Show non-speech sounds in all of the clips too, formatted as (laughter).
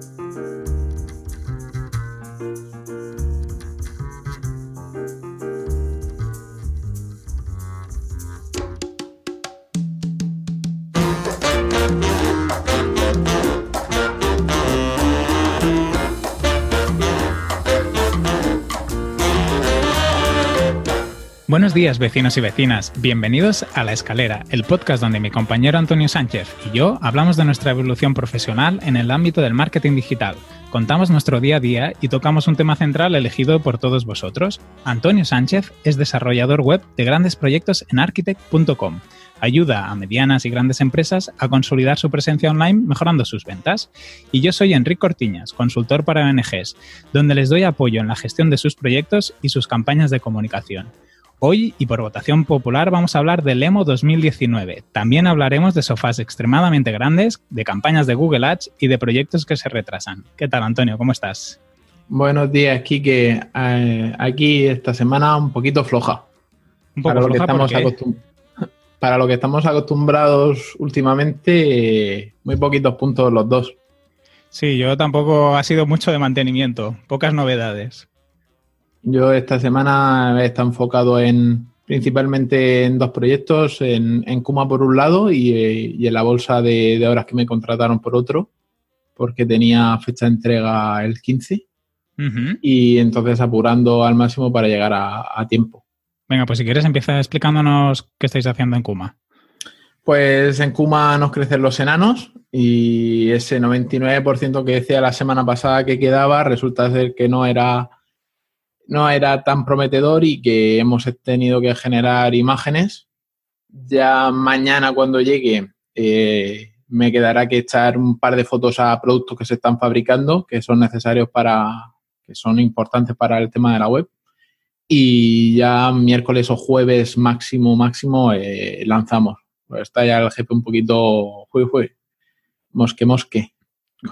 Thank you. Buenos días vecinos y vecinas, bienvenidos a La Escalera, el podcast donde mi compañero Antonio Sánchez y yo hablamos de nuestra evolución profesional en el ámbito del marketing digital. Contamos nuestro día a día y tocamos un tema central elegido por todos vosotros. Antonio Sánchez es desarrollador web de grandes proyectos en architect.com ayuda a medianas y grandes empresas a consolidar su presencia online mejorando sus ventas. Y yo soy Enrique Cortiñas, consultor para ONGs, donde les doy apoyo en la gestión de sus proyectos y sus campañas de comunicación. Hoy y por votación popular vamos a hablar del EMO 2019. También hablaremos de sofás extremadamente grandes, de campañas de Google Ads y de proyectos que se retrasan. ¿Qué tal, Antonio? ¿Cómo estás? Buenos días, Kike. Eh, aquí esta semana un poquito floja. Un poco para, lo que estamos (laughs) para lo que estamos acostumbrados últimamente, muy poquitos puntos los dos. Sí, yo tampoco ha sido mucho de mantenimiento, pocas novedades. Yo esta semana he estado enfocado en principalmente en dos proyectos, en, en Kuma por un lado y, en la bolsa de, horas que me contrataron por otro, porque tenía fecha de entrega el 15 y entonces apurando al máximo para llegar a, tiempo. Venga, pues si quieres empieza explicándonos qué estáis haciendo en Kuma. Pues en Kuma nos crecen los enanos y ese 99% que decía la semana pasada que quedaba resulta ser que no era no era tan prometedor y que hemos tenido que generar imágenes. Ya mañana cuando llegue eh, me quedará que echar un par de fotos a productos que se están fabricando, que son necesarios para, que son importantes para el tema de la web. Y ya miércoles o jueves máximo, máximo, eh, lanzamos. Pues está ya el jefe un poquito, fue, fue, mosque, mosque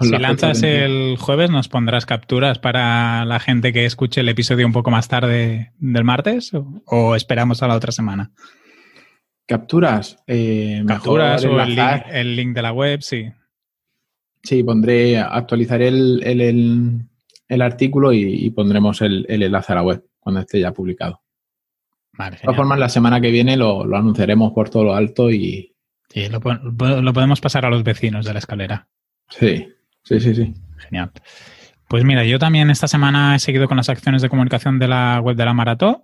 si lanzas el jueves, ¿nos pondrás capturas para la gente que escuche el episodio un poco más tarde del martes o, esperamos a la otra semana? ¿Capturas? Eh, capturas o el link, de la web, sí. Sí, pondré, actualizaré el, artículo y, pondremos el, enlace a la web cuando esté ya publicado. de todas formas, la semana que viene lo, anunciaremos por todo lo alto y... Sí, lo podemos pasar a los vecinos de la escalera. Sí, Sí, sí, sí. Genial. Pues mira, yo también esta semana he seguido con las acciones de comunicación de la web de la Maratón.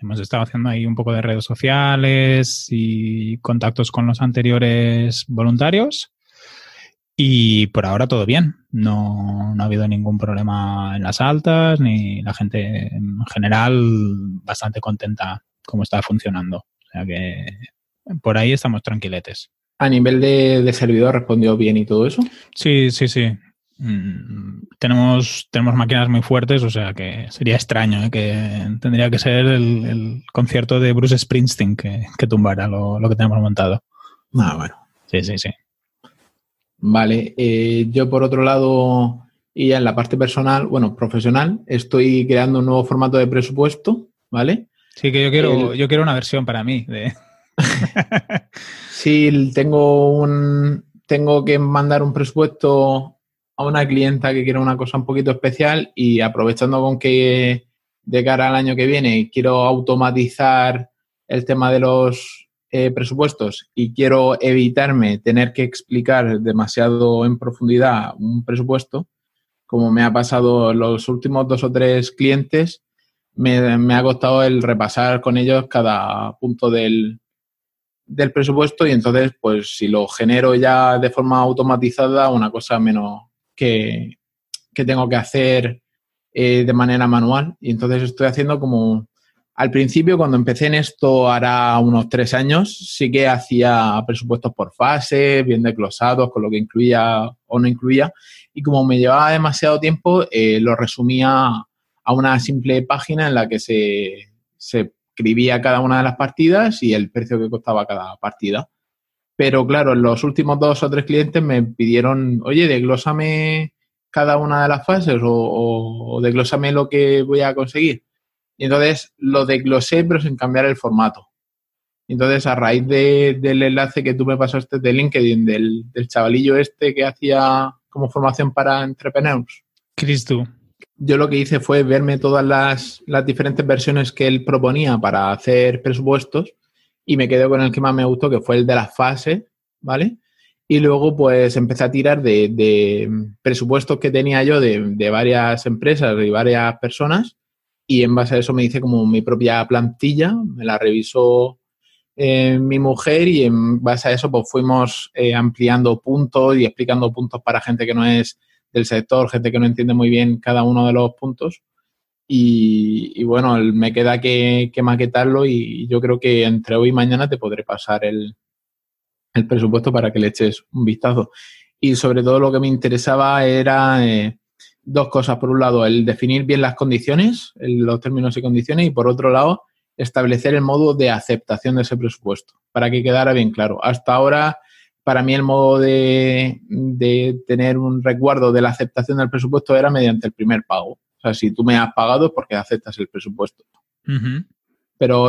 Hemos estado haciendo ahí un poco de redes sociales y contactos con los anteriores voluntarios. Y por ahora todo bien. No, no ha habido ningún problema en las altas, ni la gente en general bastante contenta cómo está funcionando. O sea que por ahí estamos tranquiletes. A nivel de, servidor respondió bien y todo eso. Sí, sí, sí. Mm, tenemos, tenemos máquinas muy fuertes, o sea que sería extraño, ¿eh? que tendría que ser el, concierto de Bruce Springsteen que, que tumbara lo, que tenemos montado. Ah, bueno. Sí, sí, sí. Vale. Eh, yo, por otro lado, y en la parte personal, bueno, profesional, estoy creando un nuevo formato de presupuesto, ¿vale? Sí, que yo quiero, yo quiero una versión para mí de, sí, tengo un tengo que mandar un presupuesto a una clienta que quiere una cosa un poquito especial y aprovechando con que de cara al año que viene quiero automatizar el tema de los eh, presupuestos y quiero evitarme tener que explicar demasiado en profundidad un presupuesto, como me ha pasado los últimos dos o tres clientes, me, me ha costado el repasar con ellos cada punto del, del presupuesto y entonces, pues si lo genero ya de forma automatizada, una cosa menos que, tengo que hacer eh, de manera manual. Y entonces estoy haciendo como, al principio, cuando empecé en esto, hará unos tres años, sí que hacía presupuestos por fase, bien desglosados, con lo que incluía o no incluía. Y como me llevaba demasiado tiempo, eh, lo resumía a una simple página en la que se, se escribía cada una de las partidas y el precio que costaba cada partida. Pero claro, los últimos dos o tres clientes me pidieron, oye, desglósame cada una de las fases o, desglósame lo que voy a conseguir. Y entonces lo desglosé, pero sin cambiar el formato. Entonces, a raíz del enlace que tú me pasaste de LinkedIn, del, del chavalillo este que hacía como formación para entrepreneurs. Chris, tú. Yo lo que hice fue verme todas las, las diferentes versiones que él proponía para hacer presupuestos y me quedé con el que más me gustó, que fue el de las fases, ¿vale? Y luego pues empecé a tirar de, presupuestos que tenía yo de, de, varias empresas y varias personas y en base a eso me hice como mi propia plantilla, me la revisó eh, mi mujer y en base a eso pues fuimos eh, ampliando puntos y explicando puntos para gente que no es del sector, gente que no entiende muy bien cada uno de los puntos. Y, bueno, me queda que, que, maquetarlo y yo creo que entre hoy y mañana te podré pasar el, el presupuesto para que le eches un vistazo. Y sobre todo lo que me interesaba era eh, dos cosas. Por un lado, el definir bien las condiciones, los términos y condiciones, y por otro lado, establecer el modo de aceptación de ese presupuesto, para que quedara bien claro. Hasta ahora, para mí el modo de, de tener un recuerdo de la aceptación del presupuesto era mediante el primer pago. O sea, si tú me has pagado es porque aceptas el presupuesto. Uh -huh. Pero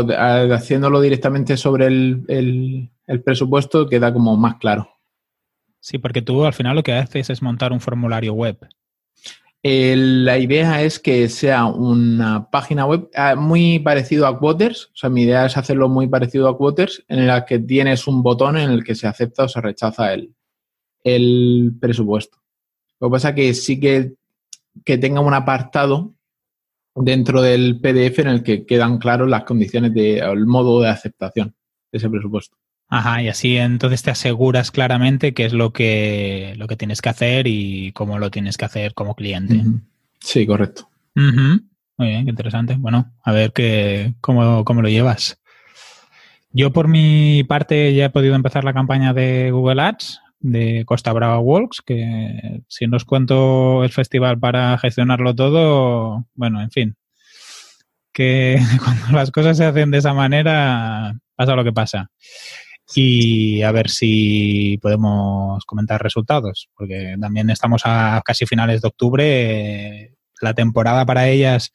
haciéndolo directamente sobre el, el, el presupuesto queda como más claro. Sí, porque tú al final lo que haces es montar un formulario web. La idea es que sea una página web eh, muy parecido a Quoters. O sea, mi idea es hacerlo muy parecido a Quoters, en la que tienes un botón en el que se acepta o se rechaza el, el presupuesto. Lo que pasa es que sí que, que tenga un apartado dentro del PDF en el que quedan claras las condiciones de, el modo de aceptación de ese presupuesto. Ajá, y así entonces te aseguras claramente qué es lo que, lo que tienes que hacer y cómo lo tienes que hacer como cliente. Uh -huh. Sí, correcto. Uh -huh. Muy bien, qué interesante. Bueno, a ver qué, cómo, cómo lo llevas. Yo por mi parte ya he podido empezar la campaña de Google Ads de Costa Brava Walks, que si no os cuento el festival para gestionarlo todo, bueno, en fin, que (laughs) cuando las cosas se hacen de esa manera pasa lo que pasa y a ver si podemos comentar resultados, porque también estamos a casi finales de octubre. La temporada para ellas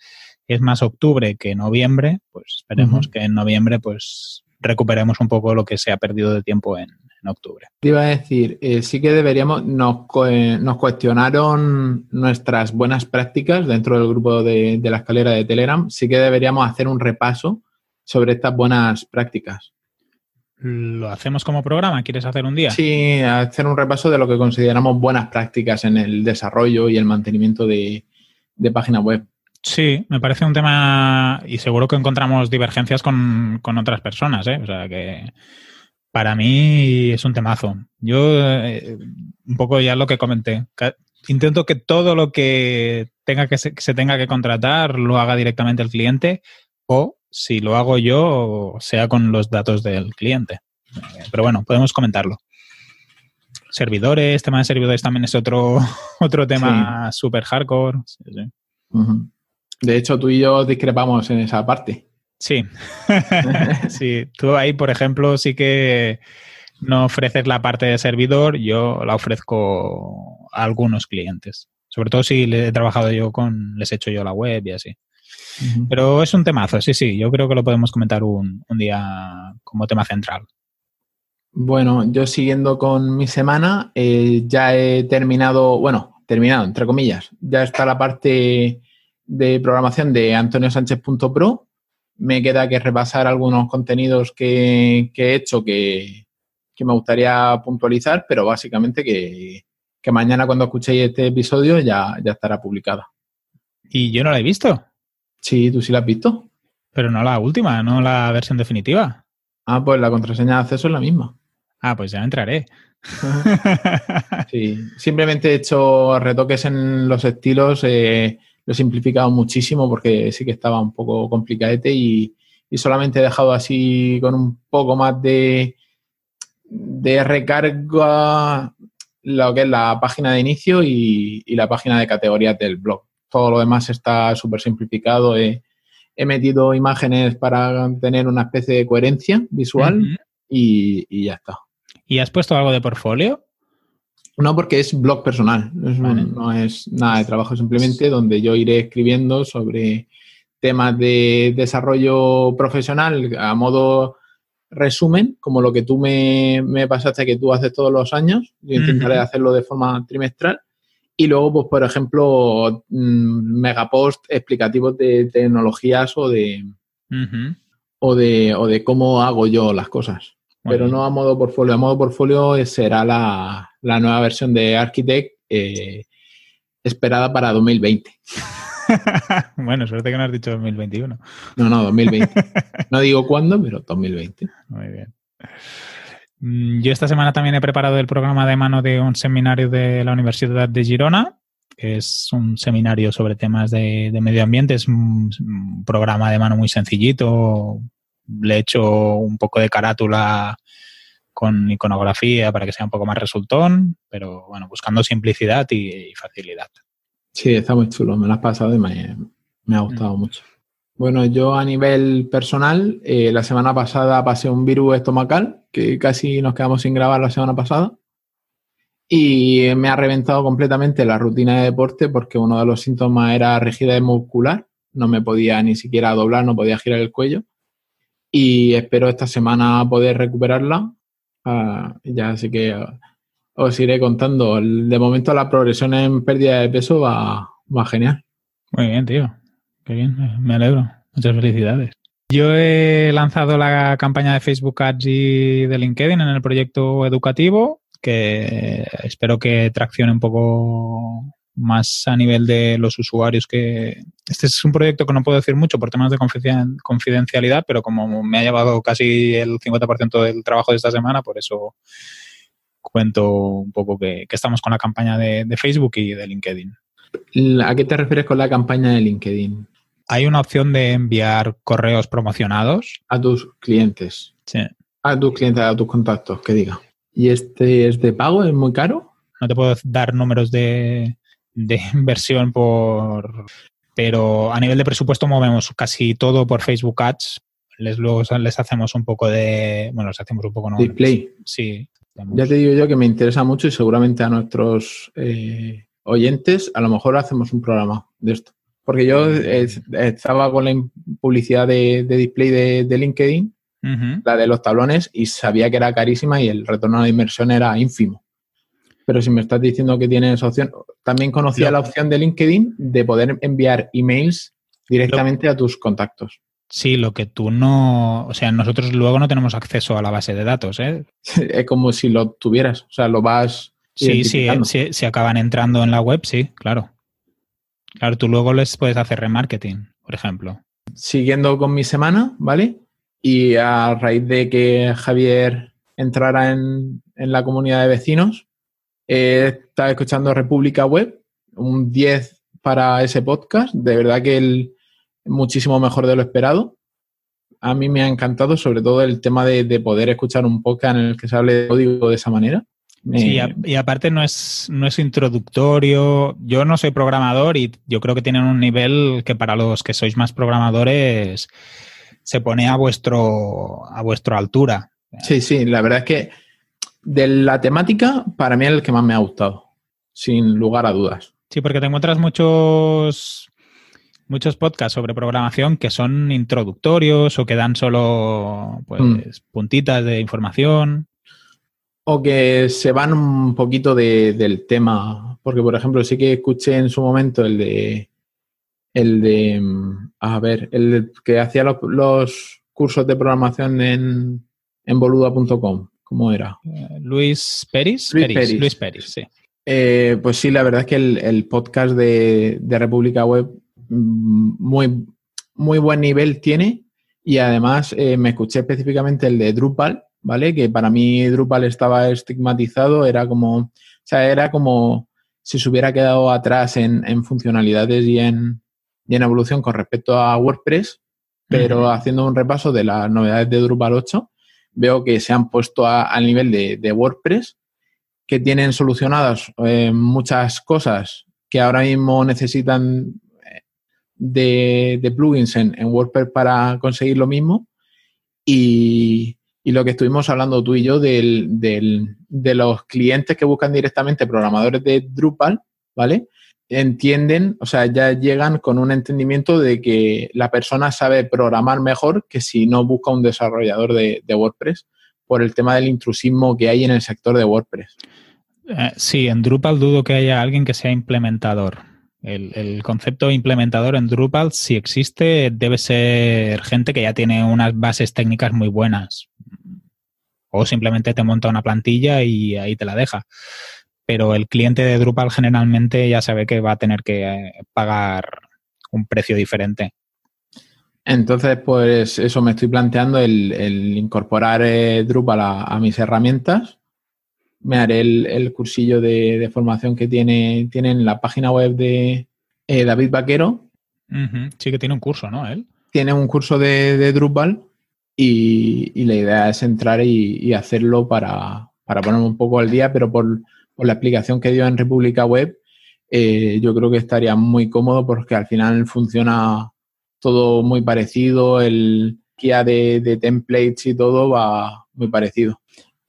es más octubre que noviembre, pues esperemos uh -huh. que en noviembre pues recuperemos un poco lo que se ha perdido de tiempo en, en octubre. Te iba a decir, eh, sí que deberíamos, nos, nos, cuestionaron nuestras buenas prácticas dentro del grupo de, de la escalera de Telegram, sí que deberíamos hacer un repaso sobre estas buenas prácticas. ¿Lo hacemos como programa? ¿Quieres hacer un día? Sí, hacer un repaso de lo que consideramos buenas prácticas en el desarrollo y el mantenimiento de, de página web. Sí, me parece un tema y seguro que encontramos divergencias con, con otras personas, ¿eh? O sea que para mí es un temazo. Yo, eh, un poco ya lo que comenté, intento que todo lo que tenga que se, que se tenga que contratar lo haga directamente el cliente o si lo hago yo, sea con los datos del cliente. Pero bueno, podemos comentarlo. Servidores, tema de servidores también es otro, (laughs) otro tema sí. súper hardcore. Sí, sí. Uh -huh. De hecho, tú y yo discrepamos en esa parte. Sí. (laughs) sí. Tú ahí, por ejemplo, sí que no ofreces la parte de servidor, yo la ofrezco a algunos clientes. Sobre todo si le he trabajado yo con, les he hecho yo la web y así. Uh -huh. Pero es un temazo, sí, sí. Yo creo que lo podemos comentar un, un día como tema central. Bueno, yo siguiendo con mi semana, eh, ya he terminado, bueno, terminado, entre comillas, ya está la parte de programación de antoniosánchez.pro. Me queda que repasar algunos contenidos que, que he hecho que, que, me gustaría puntualizar, pero básicamente que, que mañana cuando escuchéis este episodio ya, ya estará publicada. ¿Y yo no la he visto? Sí, tú sí la has visto. Pero no la última, no la versión definitiva. Ah, pues la contraseña de acceso es la misma. Ah, pues ya entraré. sí, simplemente he hecho retoques en los estilos, eh, lo he simplificado muchísimo porque sí que estaba un poco complicadete y, y, solamente he dejado así con un poco más de, de recarga lo que es la página de inicio y, y la página de categorías del blog. Todo lo demás está súper simplificado. He, he, metido imágenes para tener una especie de coherencia visual uh -huh. y, y ya está. ¿Y has puesto algo de portfolio? No, porque es blog personal, es, vale. no es nada de trabajo, simplemente donde yo iré escribiendo sobre temas de desarrollo profesional a modo resumen, como lo que tú me, me pasaste que tú haces todos los años. Yo intentaré uh -huh. hacerlo de forma trimestral Y luego, pues, por ejemplo, mm, megapost explicativos de tecnologías o de, o de, o de cómo hago yo las cosas. Pero no a modo portfolio. A modo portfolio será la, nueva versión de Architect eh, esperada para 2020. (laughs) bueno, suerte que no has dicho 2021. No, no, 2020. (laughs) no digo cuándo, pero 2020. Muy bien. Mm, yo esta semana también he preparado el programa de mano de un seminario de la Universidad de Girona, que es un seminario sobre temas de, medio ambiente. Es un, programa de mano muy sencillito. Le he hecho un poco de carátula con iconografía para que sea un poco más resultón, pero bueno, buscando simplicidad y, facilidad. Sí, está muy chulo. Me lo has pasado y me, ha gustado mm. mucho. Bueno, yo a nivel personal, eh, la semana pasada pasé un virus estomacal, que casi nos quedamos sin grabar la semana pasada. Y me ha reventado completamente la rutina de deporte porque uno de los síntomas era rigidez muscular. No me podía ni siquiera doblar, no podía girar el cuello. Y espero esta semana poder recuperarla. Ah, ya así que os iré contando. De momento la progresión en pérdida de peso va genial. Muy bien, tío. Qué bien, me alegro. Muchas felicidades. Yo he lanzado la campaña de Facebook Ads y de LinkedIn en el proyecto educativo, que espero que traccione un poco más a nivel de los usuarios que... Este es un proyecto que no puedo decir mucho por temas de confidencialidad, pero como me ha llevado casi el 50% del trabajo de esta semana, por eso cuento un poco que, estamos con la campaña de Facebook y de LinkedIn. ¿A qué te refieres con la campaña de LinkedIn? Hay una opción de enviar correos promocionados. A tus clientes. Sí. A tus clientes, a tus contactos, que diga. ¿Y este es de pago? ¿Es muy caro? No te puedo dar números de, (laughs) inversión por... Pero a nivel de presupuesto movemos casi todo por Facebook Ads. Les, luego les hacemos un poco de... Bueno, les hacemos un poco... ¿no? Display. Sí. Ya te digo yo que me interesa mucho y seguramente a nuestros eh, oyentes, a lo mejor hacemos un programa de esto. Porque yo estaba con la publicidad de, display de, LinkedIn, la de los tablones, y sabía que era carísima y el retorno de inversión era ínfimo. Pero si me estás diciendo que tienes opción, también conocía la opción de LinkedIn de poder enviar emails directamente a tus contactos. Sí, lo que tú no, o sea, nosotros luego no tenemos acceso a la base de datos, ¿eh? (laughs) es como si lo tuvieras, o sea, lo vas Sí, sí, si, si, acaban entrando en la web, sí, claro. Claro, tú luego les puedes hacer remarketing, por ejemplo. Siguiendo con mi semana, ¿vale? Y a raíz de que Javier entrara en, la comunidad de vecinos, he estado escuchando República Web, un 10 para ese podcast. De verdad que el, muchísimo mejor de lo esperado. A mí me ha encantado, sobre todo el tema de, de poder escuchar un podcast en el que se hable de código de esa manera. Sí, y aparte no es, no es introductorio. Yo no soy programador y yo creo que tienen un nivel que para los que sois más programadores se pone a vuestro a vuestra altura. Sí, sí, la verdad es que de la temática para mí es el que más me ha gustado, sin lugar a dudas. Sí, porque te encuentras muchos muchos podcasts sobre programación que son introductorios o que dan solo pues, mm. puntitas de información o que se van un poquito del tema. Porque, por ejemplo, sí que escuché en su momento el de. El de. A ver, el que hacía los, cursos de programación en, en boluda.com. ¿Cómo era? Eh, Luis Peris. Luis Peris, sí. Eh, pues sí, la verdad es que el, podcast de, de, República Web mm, muy, muy buen nivel tiene y además eh, me escuché específicamente el de Drupal ¿vale? Que para mí Drupal estaba estigmatizado, era como, o sea, era como si se hubiera quedado atrás en, funcionalidades y en, en, evolución con respecto a WordPress, pero haciendo un repaso de las novedades de Drupal 8, veo que se han puesto al nivel de, WordPress, que tienen solucionadas eh, muchas cosas que ahora mismo necesitan eh, de, plugins en, en, WordPress para conseguir lo mismo. Y, y lo que estuvimos hablando tú y yo de los clientes que buscan directamente programadores de Drupal, ¿vale? Entienden, o sea, ya llegan con un entendimiento de que la persona sabe programar mejor que si no busca un desarrollador de, WordPress por el tema del intrusismo que hay en el sector de WordPress. Eh, sí, en Drupal dudo que haya alguien que sea implementador. El, el, concepto implementador en Drupal, si existe, debe ser gente que ya tiene unas bases técnicas muy buenas. O simplemente te monta una plantilla y ahí te la deja. Pero el cliente de Drupal generalmente ya sabe que va a tener que eh, pagar un precio diferente. Entonces, pues eso me estoy planteando el, incorporar eh, Drupal a, mis herramientas. Me haré el, cursillo de, formación que tiene, tiene en la página web de eh, David Vaquero. Sí que tiene un curso, ¿no? Él. Tiene un curso de, Drupal y, la idea es entrar y, hacerlo para, para, ponerme un poco al día, pero por, la explicación que dio en República Web, eh, yo creo que estaría muy cómodo porque al final funciona todo muy parecido, el guía de, templates y todo va muy parecido.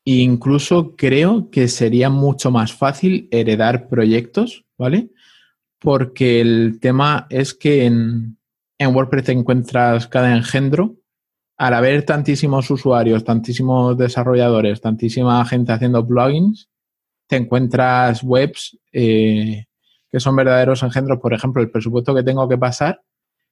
Incluso creo que sería mucho más fácil heredar proyectos, ¿vale? Porque el tema es que en, en WordPress te encuentras cada engendro. Al haber tantísimos usuarios, tantísimos desarrolladores, tantísima gente haciendo plugins, te encuentras webs eh, que son verdaderos engendros. Por ejemplo, el presupuesto que tengo que pasar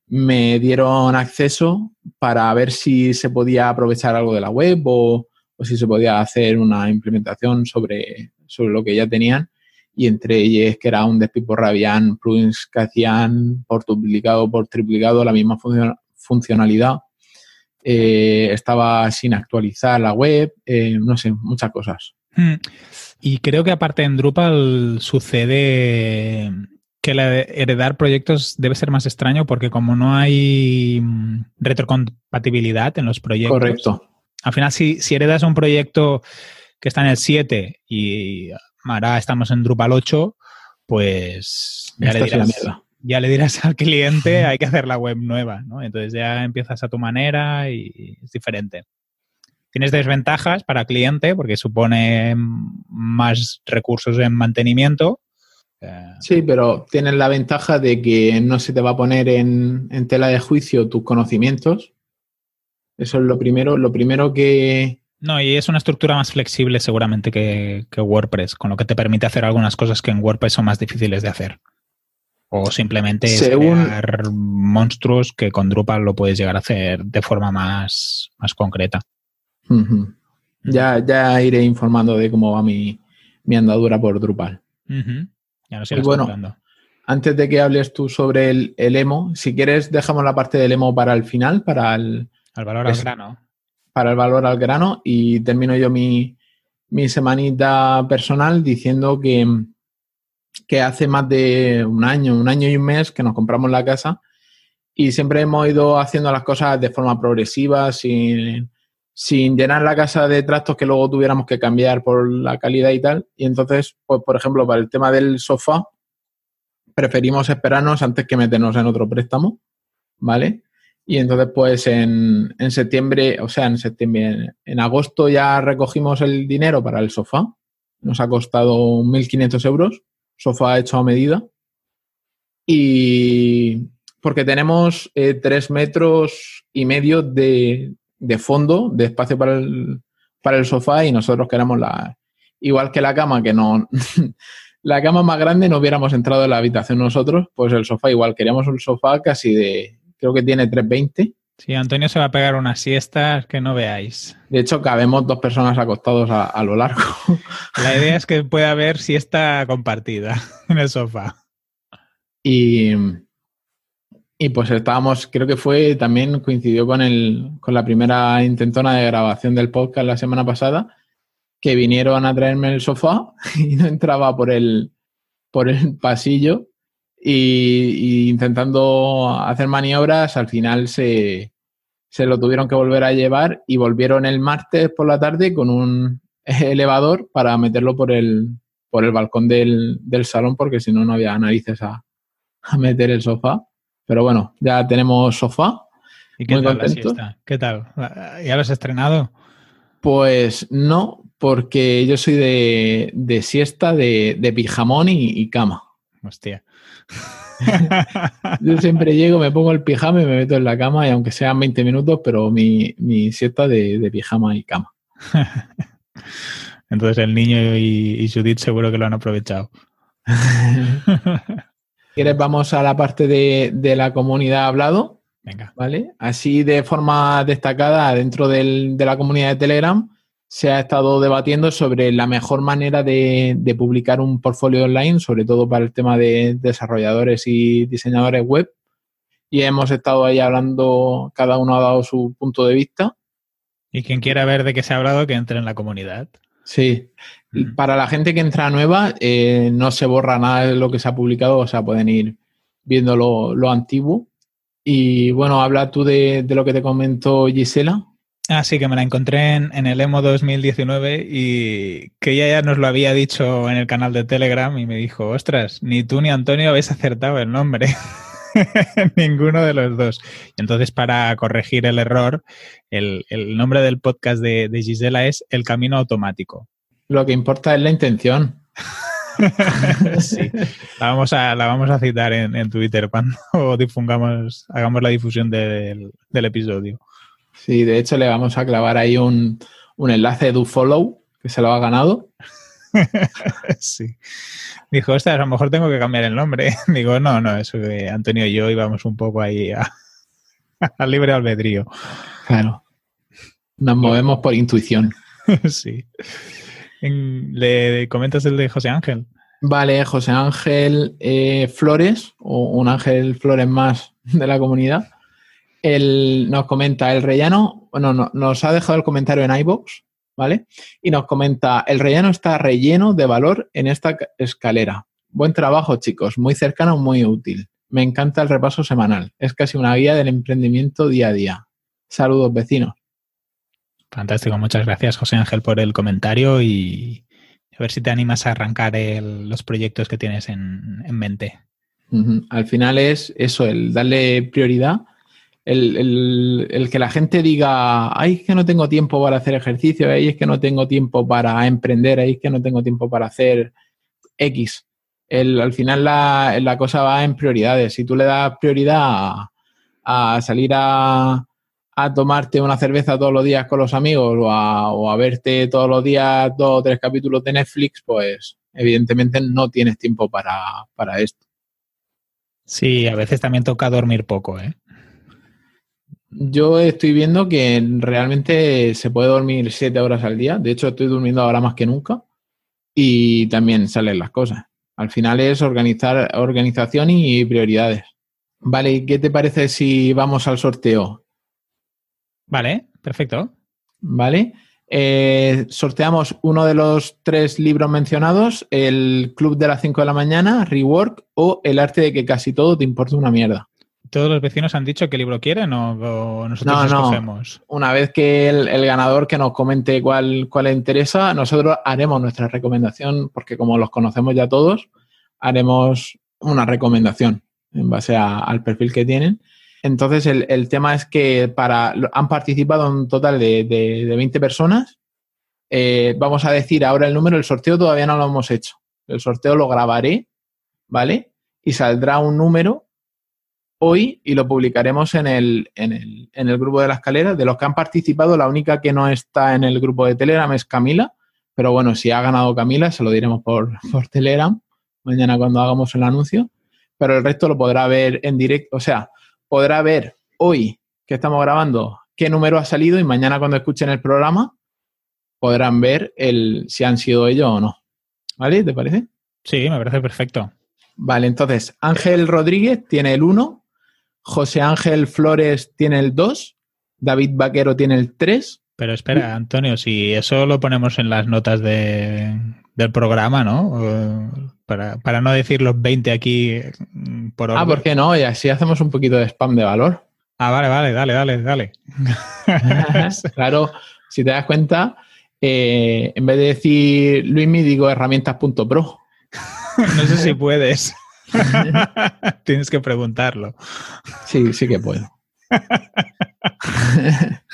me dieron acceso para ver si se podía aprovechar algo de la web o, si se podía hacer una implementación sobre, sobre lo que ya tenían. Y entre ellas que era un despiporre, habían plugins que hacían por duplicado, por triplicado la misma funcionalidad. Eh, estaba sin actualizar la web, eh, no sé, muchas cosas. Hmm. Y creo que aparte en Drupal sucede que heredar proyectos debe ser más extraño porque como no hay mm, retrocompatibilidad en los proyectos. Correcto. Al final, si, si heredas un proyecto que está en el 7 y ahora estamos en Drupal 8, pues ya le, dirás, ya le, dirás, al cliente hay que hacer la web nueva, ¿no? Entonces ya empiezas a tu manera y es diferente. Tienes desventajas para cliente porque supone más recursos en mantenimiento, Sí, pero tienes la ventaja de que no se te va a poner en, tela de juicio tus conocimientos. Eso es lo primero. Lo primero que. No, y es una estructura más flexible seguramente que, WordPress, con lo que te permite hacer algunas cosas que en WordPress son más difíciles de hacer. O simplemente crear monstruos que con Drupal lo puedes llegar a hacer de forma más, más concreta. ya, ya iré informando de cómo va mi, andadura por Drupal. Ya no bueno, antes de que hables tú sobre el, emo, si quieres, dejamos la parte del emo para el final, para el, valor al grano. Para el valor al grano y termino yo mi, semanita personal diciendo que, que hace más de un año, un año y un mes que nos compramos la casa y siempre hemos ido haciendo las cosas de forma progresiva, sin, sin llenar la casa de trastos que luego tuviéramos que cambiar por la calidad y tal. Y entonces, pues, por ejemplo, para el tema del sofá, preferimos esperarnos antes que meternos en otro préstamo, ¿vale? Y entonces, pues en, en septiembre, o sea, en septiembre, en agosto ya recogimos el dinero para el sofá. Nos ha costado 1.500 euros, sofá hecho a medida. Y porque tenemos eh, tres metros y medio de, de fondo, de espacio para el, para el sofá y nosotros queremos la... Igual que la cama, que no... (laughs) la cama más grande no hubiéramos entrado en la habitación nosotros, pues el sofá igual, queríamos un sofá casi de, creo que tiene 320. Sí, Antonio se va a pegar unas siestas que no veáis. De hecho, cabemos dos personas acostados a, a lo largo. (laughs) La idea es que pueda haber siesta compartida en el sofá. Y, y pues estábamos, creo que fue, también coincidió con, el, con la primera intentona de grabación del podcast la semana pasada, que vinieron a traerme el sofá (laughs) y no entraba por el, por el pasillo y, intentando hacer maniobras, al final se, se lo tuvieron que volver a llevar y volvieron el martes por la tarde con un (laughs) elevador para meterlo por el, por el balcón del, del salón porque si no, no había narices a, a meter el sofá. Pero bueno, ya tenemos sofá. ¿Y qué tal la ¿Qué tal? ¿Ya lo has estrenado? Pues no, porque yo soy de, siesta, de, pijamón y, cama. Hostia. (laughs) yo siempre llego, me pongo el pijama y me meto en la cama, y aunque sean 20 minutos, pero mi, mi siesta de, pijama y cama. (laughs) Entonces el niño y, Judith seguro que lo han aprovechado. (laughs) ¿Quieres? Vamos a la parte de, de, la comunidad hablado. Venga. ¿Vale? Así de forma destacada, dentro del, de la comunidad de Telegram, se ha estado debatiendo sobre la mejor manera de, de, publicar un portfolio online, sobre todo para el tema de desarrolladores y diseñadores web. Y hemos estado ahí hablando, cada uno ha dado su punto de vista. Y quien quiera ver de qué se ha hablado, que entre en la comunidad. Sí. Para la gente que entra nueva, eh, no se borra nada de lo que se ha publicado, o sea, pueden ir viendo lo, antiguo. Y bueno, habla tú de, lo que te comentó Gisela. Ah, sí, que me la encontré en, el EMO 2019 y que ella ya nos lo había dicho en el canal de Telegram y me dijo, ostras, ni tú ni Antonio habéis acertado el nombre. (laughs) Ninguno de los dos. Y entonces, para corregir el error, el, nombre del podcast de, Gisela es El Camino Automático. Lo que importa es la intención. (laughs) sí, la vamos a, la vamos a citar en, Twitter cuando (laughs) difungamos, hagamos la difusión del, episodio. Sí, de hecho le vamos a clavar ahí un, un enlace de follow que se lo ha ganado. (laughs) sí. Dijo, ostras, a lo mejor tengo que cambiar el nombre. (laughs) Digo, no, no, eso que Antonio y yo íbamos un poco ahí a, (laughs) libre albedrío. Claro. Nos movemos por intuición. sí. ¿Le comentas el de José Ángel? Vale, José Ángel eh, Flores, o un Ángel Flores más de la comunidad. Él nos comenta el relleno, bueno, no, nos ha dejado el comentario en iBox, ¿vale? Y nos comenta, el relleno está relleno de valor en esta escalera. Buen trabajo, chicos, muy cercano, muy útil. Me encanta el repaso semanal. Es casi una guía del emprendimiento día a día. Saludos, vecinos. Fantástico, muchas gracias, José Ángel, por el comentario y a ver si te animas a arrancar los proyectos que tienes en, mente. Al final es eso, el darle prioridad el, que la gente diga, ay, es que no tengo tiempo para hacer ejercicio, ay, es que no tengo tiempo para emprender, ay, es que no tengo tiempo para hacer X. al final la, cosa va en prioridades. Si tú le das prioridad a, salir a, tomarte una cerveza todos los días con los amigos o a, verte todos los días dos o tres capítulos de Netflix, pues evidentemente no tienes tiempo para, para esto. Sí, a veces también toca dormir poco, ¿eh? Yo estoy viendo que realmente se puede dormir siete horas al día. De hecho, estoy durmiendo ahora más que nunca. Y también salen las cosas. Al final es organizar organización y prioridades. Vale, ¿qué te parece si vamos al sorteo? Vale, perfecto. Vale. Eh, sorteamos uno de los tres libros mencionados, el Club de las 5 de la mañana, Rework o El arte de que casi todo te importa una mierda. ¿Todos los vecinos han dicho qué libro quieren o, nosotros escogemos? Una vez que el, ganador que nos comente cuál, cuál le interesa, nosotros haremos nuestra recomendación, porque como los conocemos ya todos, haremos una recomendación en base al perfil que tienen. Entonces, el, tema es que para han participado un total de, de, 20 personas. Eh, vamos a decir ahora el número, el sorteo todavía no lo hemos hecho. El sorteo lo grabaré, ¿vale? Y saldrá un número hoy y lo publicaremos en el, en, el, en el grupo de la escalera. De los que han participado, la única que no está en el grupo de Telegram es Camila, pero bueno, si ha ganado Camila, se lo diremos por, (laughs) por Telegram mañana cuando hagamos el anuncio, pero el resto lo podrá ver en directo, o sea, podrá ver hoy que estamos grabando qué número ha salido y mañana cuando escuchen el programa podrán ver el, si han sido ellos o no. ¿Vale? ¿Te parece? Sí, me parece perfecto. Vale, entonces Ángel Rodríguez tiene el 1, José Ángel Flores tiene el 2, David Vaquero tiene el 3. Pero espera, Antonio, si eso lo ponemos en las notas de, del programa, ¿no? Para, no decir los 20 aquí mm, por hora. Ah, ¿por qué no? Y así hacemos un poquito de spam de valor. Ah, vale, vale, dale, dale, dale. (laughs) claro, si te das cuenta, eh, en vez de decir Luismi, digo herramientas.pro. (laughs) no sé si puedes. (laughs) Tienes que preguntarlo. Sí, sí que puedo. (laughs)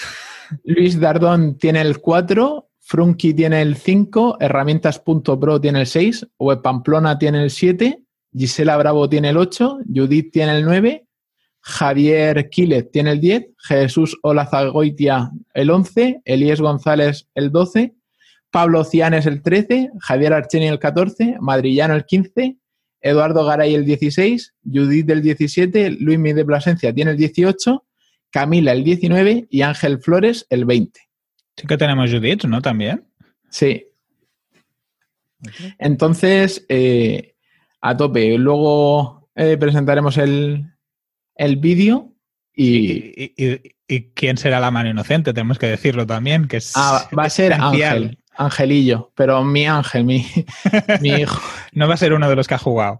Luis Dardón tiene el 4, Frunky tiene el 5, Herramientas.pro tiene el 6, Web Pamplona tiene el 7, Gisela Bravo tiene el 8, Judith tiene el 9, Javier Quilet tiene el 10, Jesús Olazagoitia el 11, Elías González el 12, Pablo Cianes el 13, Javier Archeni el 14, Madrillano el 15, Eduardo Garay el 16, Judith el 17, Luis de Plasencia tiene el 18, Camila el 19 y Ángel Flores el 20. Sí que tenemos Judith, ¿no? También. Sí. Entonces, eh, a tope. Luego eh, presentaremos el, vídeo y... Y, quién será la mano inocente? Tenemos que decirlo también, que es ah, va a ser Ángel. Angelillo, pero mi ángel, mi, (laughs) mi hijo. no va a ser uno de los que ha jugado.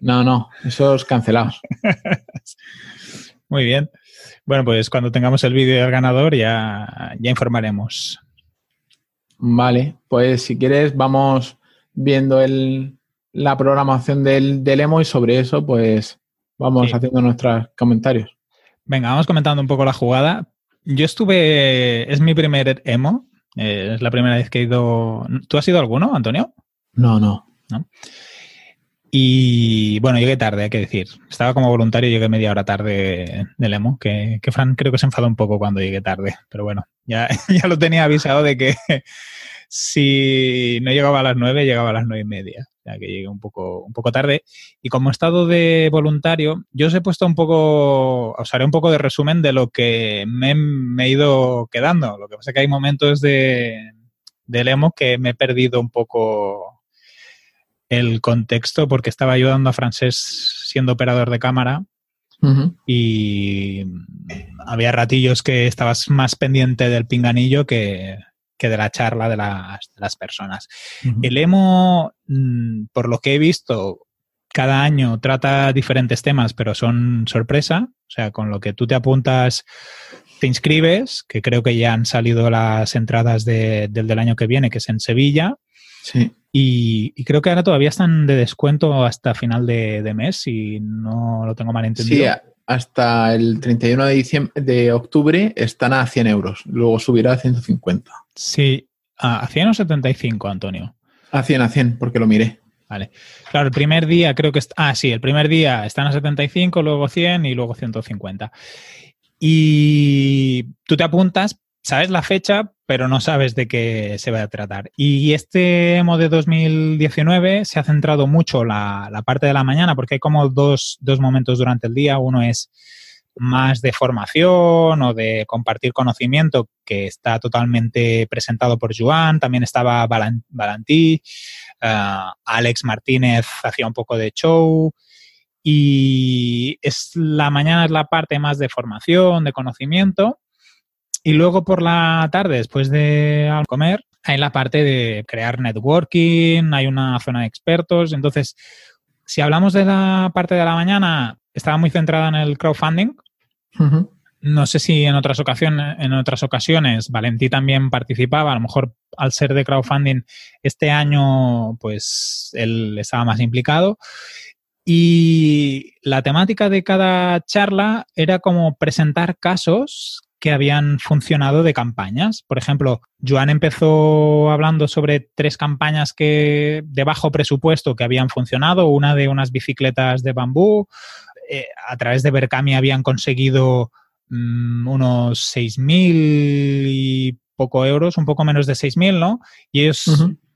No, no, esos cancelados. (laughs) Muy bien. Bueno, pues cuando tengamos el vídeo del ganador ya, ya informaremos. Vale, pues si quieres vamos viendo el, la programación del, del, emo y sobre eso pues vamos haciendo nuestros comentarios. Venga, vamos comentando un poco la jugada. Yo estuve, es mi primer emo, eh, es la primera vez que he ido. ¿Tú has ido alguno, Antonio? No, no. Y bueno, llegué tarde, hay que decir. Estaba como voluntario llegué media hora tarde del emo, que, que Fran creo que se enfadó un poco cuando llegué tarde. Pero bueno, ya, (laughs) ya lo tenía avisado de que si no llegaba a las nueve, llegaba a las nueve y media que llegué un poco, un poco tarde. Y como estado de voluntario, yo os he puesto un poco, os haré un poco de resumen de lo que me, he ido quedando. Lo que pasa es que hay momentos de, del emo que me he perdido un poco el contexto porque estaba ayudando a Francés siendo operador de cámara y había ratillos que estabas más pendiente del pinganillo que, que de la charla de las, de las personas. El emo, mm, por lo que he visto, cada año trata diferentes temas, pero son sorpresa. O sea, con lo que tú te apuntas, te inscribes, que creo que ya han salido las entradas del del año que viene, que es en Sevilla. Sí. Y, creo que ahora todavía están de descuento hasta final de, de mes, si no lo tengo mal entendido. Sí, hasta el 31 de, diciembre, de octubre están a 100 euros, luego subirá a 150. Sí, a 100 o 75, Antonio. A 100, a 100, porque lo miré. Vale. Claro, el primer día creo que... Ah, sí, el primer día están a 75, luego 100 y luego 150. Y tú te apuntas, sabes la fecha, pero no sabes de qué se va a tratar. Y este emo de 2019 se ha centrado mucho la, la parte de la mañana, porque hay como dos, dos momentos durante el día. Uno es más de formación o de compartir conocimiento que está totalmente presentado por Joan. También estaba Valentí, eh, Alex Martínez hacía un poco de show. Y es la mañana es la parte más de formación, de conocimiento. Y luego por la tarde, después de comer, hay la parte de crear networking, hay una zona de expertos. Entonces, si hablamos de la parte de la mañana, estaba muy centrada en el crowdfunding, no sé si en otras ocasiones, en otras ocasiones Valentí también participaba, a lo mejor al ser de crowdfunding este año pues él estaba más implicado. Y la temática de cada charla era como presentar casos que habían funcionado de campañas. Por ejemplo, Joan empezó hablando sobre tres campañas que de bajo presupuesto que habían funcionado, una de unas bicicletas de bambú, eh, a través de Berkami habían conseguido mm, unos 6.000 y poco euros, un poco menos de 6.000, ¿no? Y ellos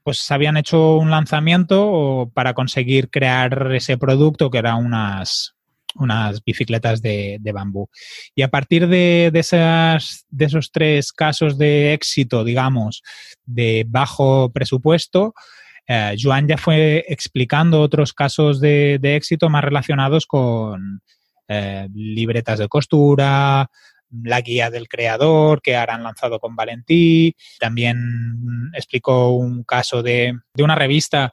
pues habían hecho un lanzamiento para conseguir crear ese producto que era unas, unas bicicletas de, bambú. Y a partir de, esas, de esos tres casos de éxito, digamos, de bajo presupuesto, eh, Joan ya fue explicando otros casos de, éxito más relacionados con eh, libretas de costura, la guía del creador que ahora han lanzado con Valentí. También explicó un caso de, una revista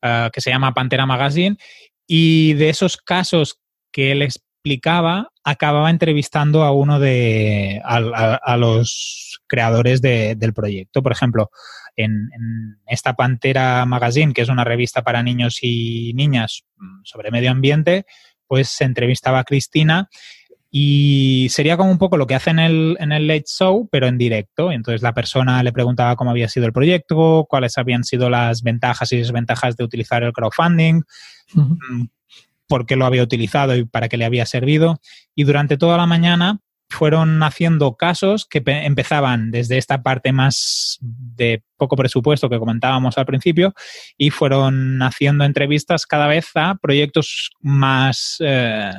eh, que se llama Pantera Magazine y de esos casos que él explicaba, acababa entrevistando a uno de a, los creadores del proyecto. Por ejemplo, en, esta Pantera Magazine, que es una revista para niños y niñas mm, sobre medio ambiente, pues se entrevistaba a Cristina y sería como un poco lo que hace en el, en el Late Show, pero en directo. Entonces la persona le preguntaba cómo había sido el proyecto, cuáles habían sido las ventajas y desventajas de utilizar el crowdfunding, por qué lo había utilizado y para qué le había servido. Y durante toda la mañana fueron haciendo casos que empezaban desde esta parte más de poco presupuesto que comentábamos al principio y fueron haciendo entrevistas cada vez a proyectos más eh,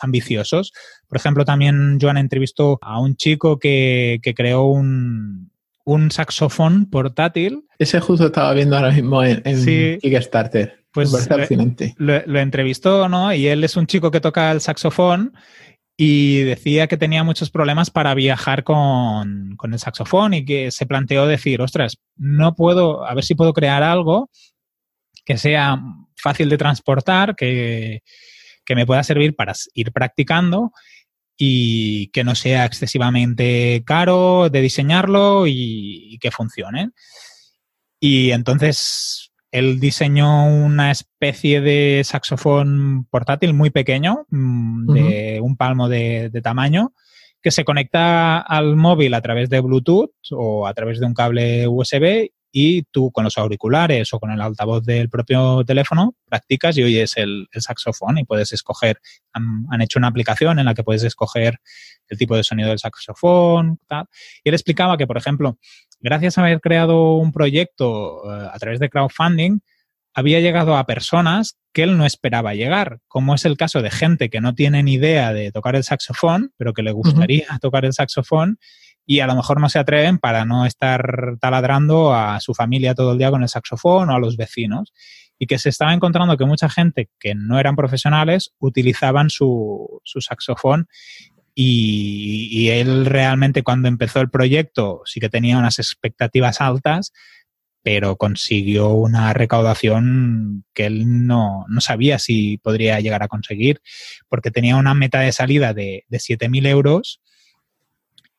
ambiciosos. Por ejemplo, también Joan entrevistó a un chico que, creó un, saxofón portátil. Ese justo estaba viendo ahora mismo en, Kickstarter. Pues lo, lo, entrevistó, ¿no? Y él es un chico que toca el saxofón y decía que tenía muchos problemas para viajar con, el saxofón y que se planteó decir, ostras, no puedo, a ver si puedo crear algo que sea fácil de transportar, que, me pueda servir para ir practicando y que no sea excesivamente caro de diseñarlo y, y que funcione. Y entonces él diseñó una especie de saxofón portátil muy pequeño, mm, de un palmo de, tamaño, que se conecta al móvil a través de Bluetooth o a través de un cable USB y tú con los auriculares o con el altavoz del propio teléfono practicas y oyes el, saxofón y puedes escoger, han, hecho una aplicación en la que puedes escoger el tipo de sonido del saxofón. Y él explicaba que, por ejemplo, gracias a haber creado un proyecto eh, a través de crowdfunding, había llegado a personas que él no esperaba llegar, como es el caso de gente que no tiene ni idea de tocar el saxofón, pero que le gustaría tocar el saxofón y a lo mejor no se atreven para no estar taladrando a su familia todo el día con el saxofón o a los vecinos. Y que se estaba encontrando que mucha gente que no eran profesionales utilizaban su, su saxofón y, él realmente cuando empezó el proyecto sí que tenía unas expectativas altas, pero consiguió una recaudación que él no, sabía si podría llegar a conseguir, porque tenía una meta de salida de, de 7.000 euros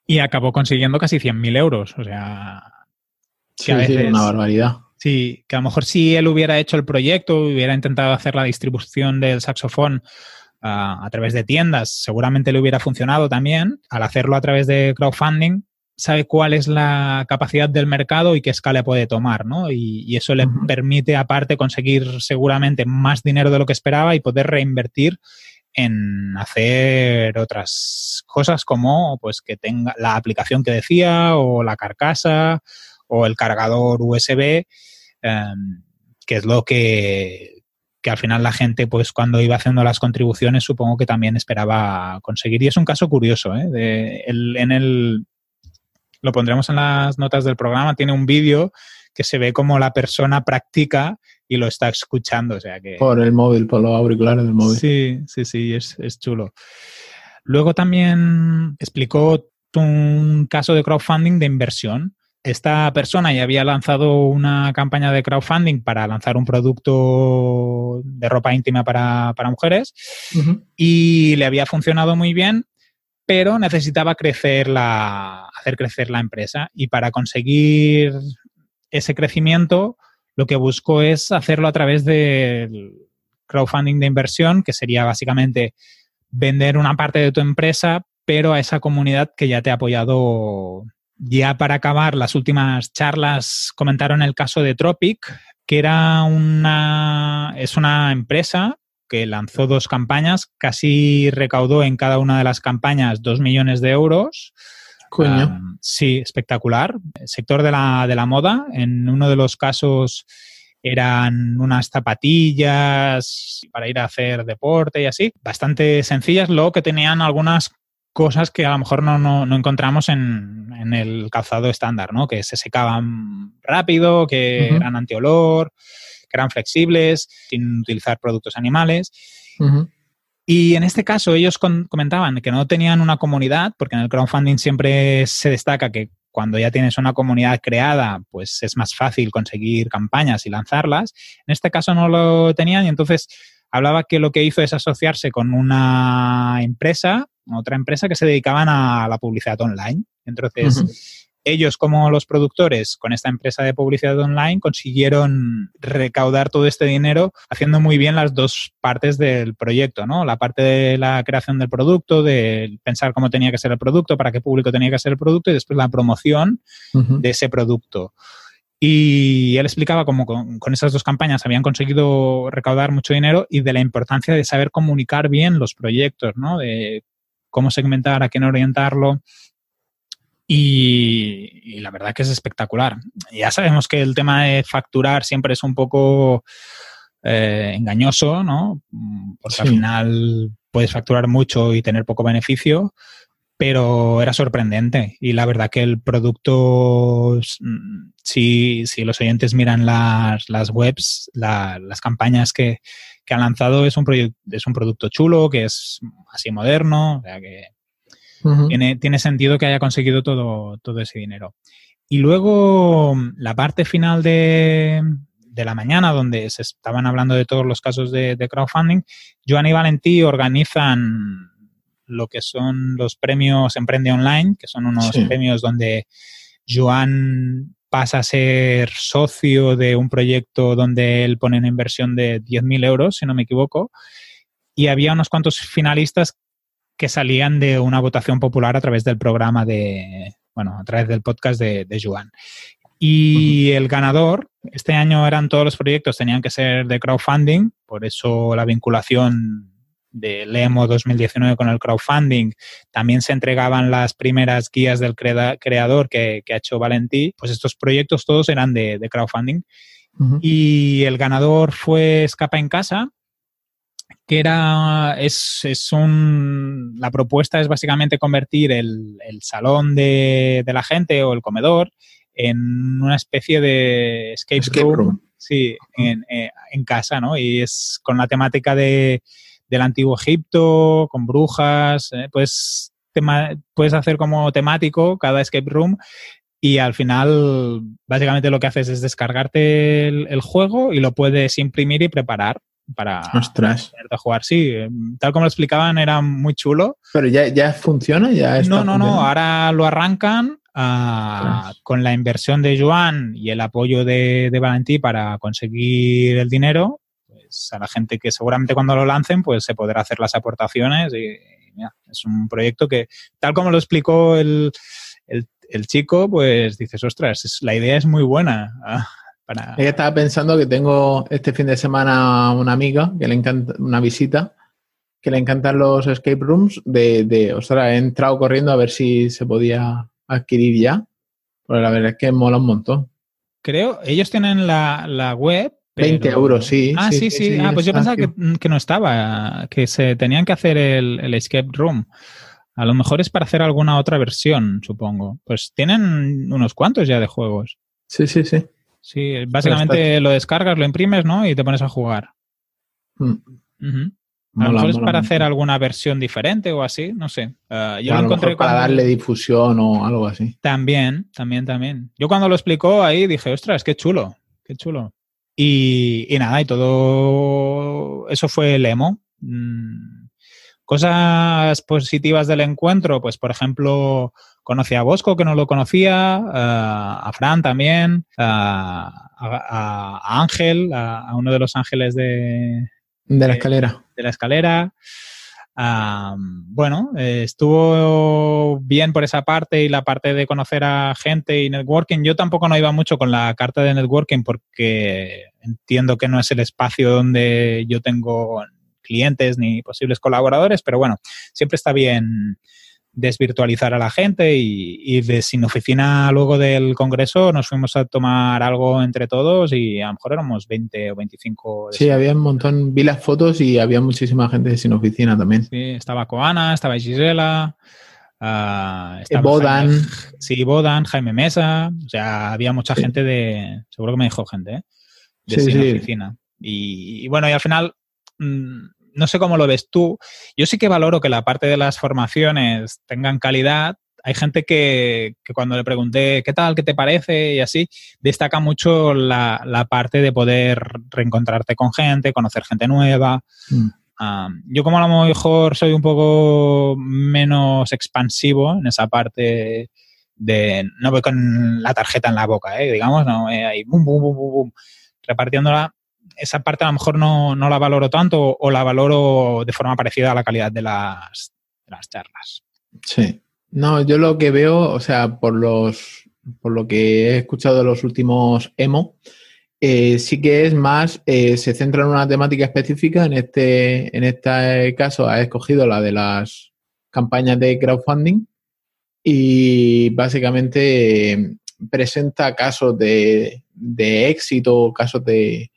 y acabó consiguiendo casi 100.000 euros. O sea, sí, una barbaridad. Sí, que a lo mejor si él hubiera hecho el proyecto, hubiera intentado hacer la distribución del saxofón a través de tiendas, seguramente le hubiera funcionado también. Al hacerlo a través de crowdfunding, sabe cuál es la capacidad del mercado y qué escala puede tomar, ¿no? Y, eso le permite, aparte, conseguir seguramente más dinero de lo que esperaba y poder reinvertir en hacer otras cosas como pues que tenga la aplicación que decía o la carcasa o el cargador USB, em, que es lo que que al final la gente, pues cuando iba haciendo las contribuciones, supongo que también esperaba conseguir. Y es un caso curioso, ¿eh? De en el, lo pondremos en las notas del programa, tiene un vídeo que se ve como la persona practica y lo está escuchando. O sea que, por el móvil, por los auriculares del móvil. Sí, sí, sí, es, es chulo. Luego también explicó un caso de crowdfunding de inversión esta persona ya había lanzado una campaña de crowdfunding para lanzar un producto de ropa íntima para, mujeres y le había funcionado muy bien, pero necesitaba crecer la, hacer crecer la empresa. Y para conseguir ese crecimiento, lo que buscó es hacerlo a través del crowdfunding de inversión, que sería básicamente vender una parte de tu empresa, pero a esa comunidad que ya te ha apoyado ya para acabar, las últimas charlas comentaron el caso de Tropic, que era una, es una empresa que lanzó dos campañas, casi recaudó en cada una de las campañas dos millones de euros. Coño. sí, espectacular. El sector de la, de la moda, en uno de los casos eran unas zapatillas para ir a hacer deporte y así, bastante sencillas, luego que tenían algunas cosas que a lo mejor no, no, encontramos en, en, el calzado estándar, ¿no? Que se secaban rápido, que eran antiolor, que eran flexibles, sin utilizar productos animales. Y en este caso ellos comentaban que no tenían una comunidad, porque en el crowdfunding siempre se destaca que cuando ya tienes una comunidad creada, pues es más fácil conseguir campañas y lanzarlas. En este caso no lo tenían y entonces hablaba que lo que hizo es asociarse con una empresa otra empresa que se dedicaban a la publicidad online. Entonces, ellos como los productores con esta empresa de publicidad online consiguieron recaudar todo este dinero haciendo muy bien las dos partes del proyecto, ¿no? La parte de la creación del producto, de pensar cómo tenía que ser el producto, para qué público tenía que ser el producto y después la promoción de ese producto. Y él explicaba cómo con, con, esas dos campañas habían conseguido recaudar mucho dinero y de la importancia de saber comunicar bien los proyectos, ¿no? De cómo segmentar, a quién orientarlo. Y, la verdad que es espectacular. Ya sabemos que el tema de facturar siempre es un poco eh, engañoso, ¿no? Porque al final puedes facturar mucho y tener poco beneficio, pero era sorprendente. Y la verdad que el producto, si, si los oyentes miran las, las webs, las campañas que, que, han lanzado, es un, es un producto chulo, que es así moderno, o sea que tiene, tiene, sentido que haya conseguido todo, todo ese dinero. Y luego la parte final de, de la mañana, donde se estaban hablando de todos los casos de, de crowdfunding, Joan y Valentí organizan lo que son los premios Emprende Online, que son unos premios donde Joan pasa a ser socio de un proyecto donde él pone una inversión de 10.000 euros, si no me equivoco, y había unos cuantos finalistas que salían de una votación popular a través del programa de, bueno, a través del podcast de, de Joan. Y el ganador, este año eran todos los proyectos, tenían que ser de crowdfunding, por eso la vinculación del EMO 2019 con el crowdfunding, también se entregaban las primeras guías del creador que, ha hecho Valentí, pues estos proyectos todos eran de, crowdfunding. Y el ganador fue Escapa en Casa, que era, es, es un, la propuesta es básicamente convertir el, salón de, la gente o el comedor en una especie de escape, room, Sí, en, eh, en, casa, ¿no? Y es con la temática de del antiguo Egipto, con brujas, eh, pues puedes hacer como temático cada escape room y al final básicamente lo que haces es descargarte el, juego y lo puedes imprimir y preparar para Ostras. jugar. Sí, tal como lo explicaban era muy chulo. Pero ya, ya funciona, ya No, no, no, ahora lo arrancan ah, con la inversión de Joan y el apoyo de, de Valentí para conseguir el dinero pues, a la gente que seguramente cuando lo lancen, pues se podrá hacer las aportaciones y, es un proyecto que, tal como lo explicó el, chico, pues dices, ostras, la idea es muy buena. (laughs) Para... Ella estaba pensando que tengo este fin de semana una amiga que le encanta una visita, que le encantan los escape rooms, de, de ostras, he entrado corriendo a ver si se podía adquirir ya, porque la verdad es que mola un montón. Creo, ellos tienen la, la web 20 euros, sí. Ah, sí, sí. ah, pues yo pensaba que, no estaba, que se tenían que hacer el, escape room. A lo mejor es para hacer alguna otra versión, supongo. Pues tienen unos cuantos ya de juegos. Sí, sí, sí. Sí, básicamente lo descargas, lo imprimes, ¿no? Y te pones a jugar. Mm. A lo mejor es para hacer alguna versión diferente o así, no sé. Ah, yo lo encontré para darle difusión o algo así. También, también, también. Yo cuando lo explicó ahí dije, ostras, qué chulo, qué chulo. Y, nada, y todo eso fue el emo. Mm, cosas positivas del encuentro, pues por ejemplo, conocí a Bosco, que no lo conocía, eh, a Fran también, a, Ángel, a, uno de los ángeles de, de la escalera. De la escalera bueno, eh, estuvo bien por esa parte y la parte de conocer a gente y networking. Yo tampoco no iba mucho con la carta de networking porque entiendo que no es el espacio donde yo tengo clientes ni posibles colaboradores, pero bueno, siempre está bien desvirtualizar a la gente y, de sin oficina luego del congreso nos fuimos a tomar algo entre todos y a lo mejor éramos 20 o 25. Sí, había un montón, vi las fotos y había muchísima gente sin oficina también. Sí, estaba Coana, estaba Gisela. Uh, Bodan. sí, Bodan, Jaime Mesa. O sea, había mucha gente de. Seguro que me dijo gente, ¿eh? De sin oficina. Y, bueno, y al final. Mm, no sé cómo lo ves tú. Yo sí que valoro que la parte de las formaciones tengan calidad. Hay gente que, cuando le pregunté qué tal, qué te parece y así, destaca mucho la, parte de poder reencontrarte con gente, conocer gente nueva. Mm. yo como a lo mejor soy un poco menos expansivo en esa parte de no voy con la tarjeta en la boca, ¿eh? digamos, no, eh, ahí bum, bum, bum, bum, repartiéndola esa parte a lo mejor no, la valoro tanto o la valoro de forma parecida a la calidad de las, las charlas. Sí. No, yo lo que veo, o sea, por los por lo que he escuchado de los últimos emo, eh, sí que es más, eh, se centra en una temática específica. En este, en este caso ha escogido la de las campañas de crowdfunding y básicamente presenta casos de, de éxito, casos de,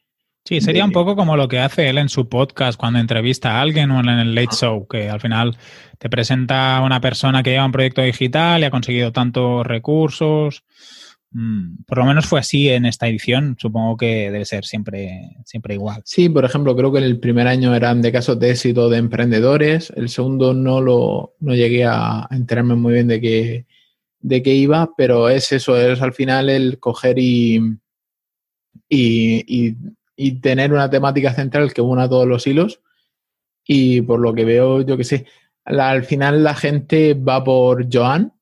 Sí, sería un poco como lo que hace él en su podcast cuando entrevista a alguien o en el Late Show, que al final te presenta a una persona que lleva un proyecto digital y ha conseguido tantos recursos. Mm, por lo menos fue así en esta edición. Supongo que debe ser siempre, siempre igual. Sí, por ejemplo, creo que el primer año eran de casos de éxito de emprendedores. El segundo no lo no llegué a enterarme muy bien de qué, de qué iba, pero es eso, es al final el coger y, y y tener una temática central que una todos los hilos. Y por lo que veo, yo que sé, al final la gente va por Joan,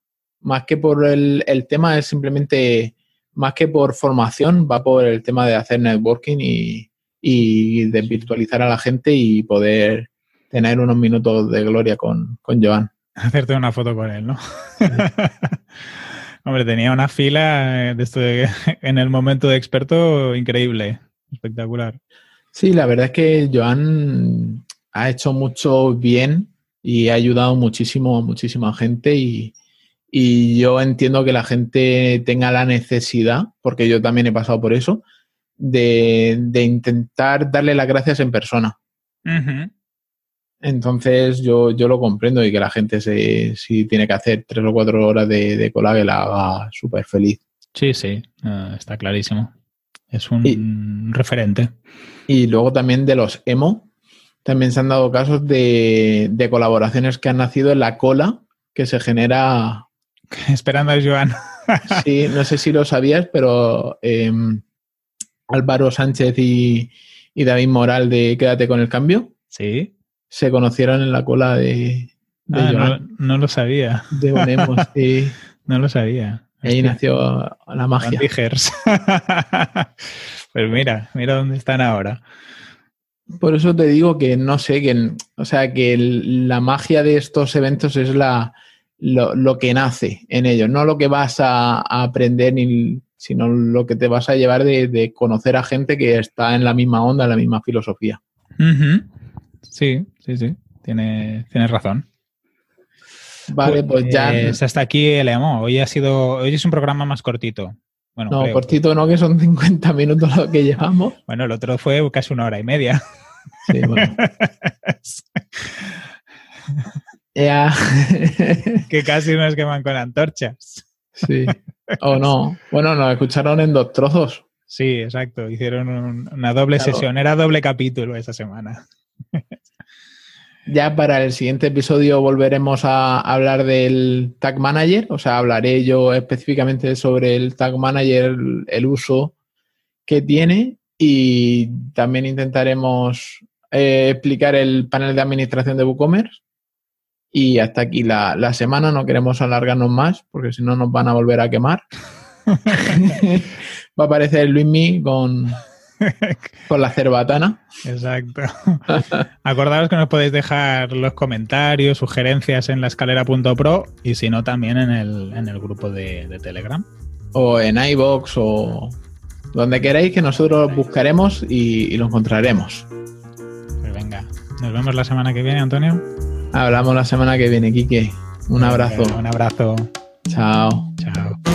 más que por el, el, tema, es simplemente, más que por formación, va por el tema de hacer networking y, y de virtualizar a la gente y poder tener unos minutos de gloria con, con Joan. Hacerte una foto con él, ¿no? (laughs) Hombre, tenía una fila en el momento de experto increíble espectacular. Sí, la verdad es que Joan ha hecho mucho bien y ha ayudado muchísimo a muchísima gente y, yo entiendo que la gente tenga la necesidad, porque yo también he pasado por eso, de, intentar darle las gracias en persona. Entonces yo, yo lo comprendo y que la gente se, si tiene que hacer tres o cuatro horas de, cola que la haga súper feliz. Sí, sí, ah, está clarísimo. Es un referente. Y luego también de los emo, también se han dado casos de, colaboraciones que han nacido en la cola que se genera. (laughs) Esperando a Joan. (laughs) sí, no sé si lo sabías, pero em, Álvaro Sánchez y, David Moral de Quédate con el cambio. Sí. Se conocieron en la cola de, ah, No, lo sabía. De Bonemos, sí. (laughs) No lo sabía. Ahí nació la magia. (laughs) pues mira, mira dónde están ahora. Por eso te digo que no sé, que, o sea, que la magia de estos eventos es la, lo, que nace en ellos, no lo que vas a, aprender, sino lo que te vas a llevar de, conocer a gente que está en la misma onda, en la misma filosofía. Sí, sí, sí, tienes, tienes razón. Vale, pues, ya. Pues hasta aquí el emo. Hoy ha sido. Hoy es un programa más cortito. Bueno, no, cortito no, que son 50 minutos lo que llevamos. Bueno, el otro fue casi una hora y media. Sí, bueno. (laughs) ya. que casi nos queman con antorchas. Sí. O no. Bueno, nos escucharon en dos trozos. Sí, exacto. Hicieron una doble sesión. Era doble capítulo esa semana. Ya para el siguiente episodio volveremos a hablar del Tag Manager, o sea, hablaré yo específicamente sobre el Tag Manager, el uso que tiene y también intentaremos eh, explicar el panel de administración de WooCommerce. Y hasta aquí la, la semana, no queremos alargarnos más porque si no nos van a volver a quemar. (laughs) (laughs) Va a aparecer Luismi con (laughs) Con la cerbatana. Exacto. (laughs) Acordaos que nos podéis dejar los comentarios, sugerencias en la escalera.pro y si no también en el, en el grupo de, Telegram. O en iBox o donde queráis que nosotros buscaremos y, lo encontraremos. Pues venga, nos vemos la semana que viene, Antonio. Hablamos la semana que viene, Quique. Un abrazo. un abrazo. Chao. Chao.